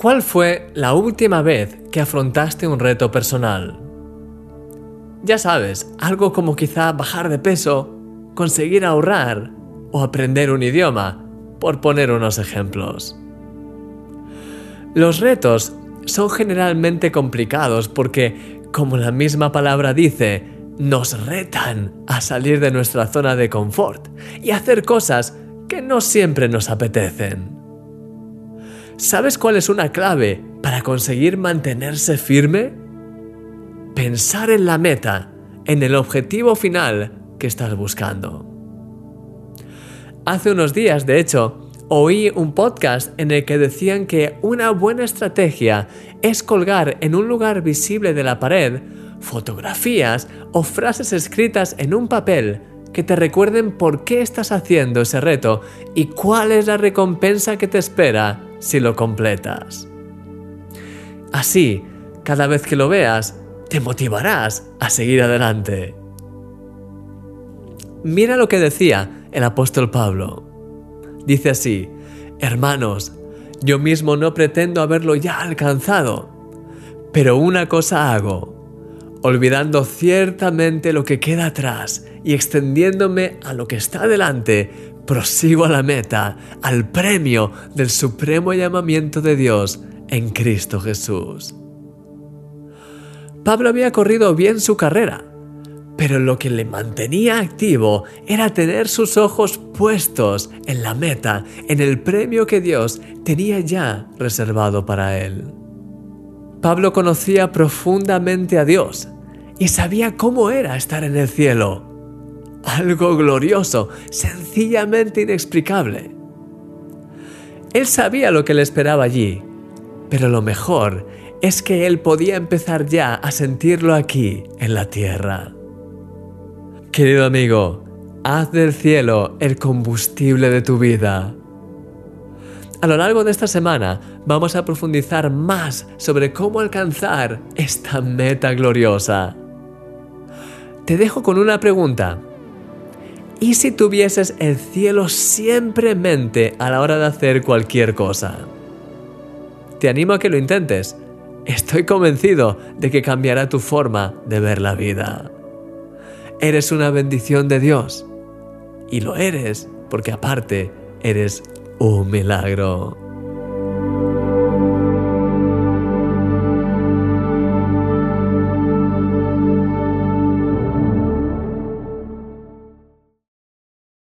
¿Cuál fue la última vez que afrontaste un reto personal? Ya sabes, algo como quizá bajar de peso, conseguir ahorrar o aprender un idioma, por poner unos ejemplos. Los retos son generalmente complicados porque, como la misma palabra dice, nos retan a salir de nuestra zona de confort y hacer cosas que no siempre nos apetecen. ¿Sabes cuál es una clave para conseguir mantenerse firme? Pensar en la meta, en el objetivo final que estás buscando. Hace unos días, de hecho, oí un podcast en el que decían que una buena estrategia es colgar en un lugar visible de la pared fotografías o frases escritas en un papel que te recuerden por qué estás haciendo ese reto y cuál es la recompensa que te espera si lo completas. Así, cada vez que lo veas, te motivarás a seguir adelante. Mira lo que decía el apóstol Pablo. Dice así, hermanos, yo mismo no pretendo haberlo ya alcanzado, pero una cosa hago, olvidando ciertamente lo que queda atrás y extendiéndome a lo que está delante, prosigo a la meta, al premio del supremo llamamiento de Dios en Cristo Jesús. Pablo había corrido bien su carrera, pero lo que le mantenía activo era tener sus ojos puestos en la meta, en el premio que Dios tenía ya reservado para él. Pablo conocía profundamente a Dios y sabía cómo era estar en el cielo algo glorioso, sencillamente inexplicable. Él sabía lo que le esperaba allí, pero lo mejor es que él podía empezar ya a sentirlo aquí, en la tierra. Querido amigo, haz del cielo el combustible de tu vida. A lo largo de esta semana vamos a profundizar más sobre cómo alcanzar esta meta gloriosa. Te dejo con una pregunta ¿Y si tuvieses el cielo siempre en mente a la hora de hacer cualquier cosa? Te animo a que lo intentes. Estoy convencido de que cambiará tu forma de ver la vida. Eres una bendición de Dios. Y lo eres porque aparte eres un milagro.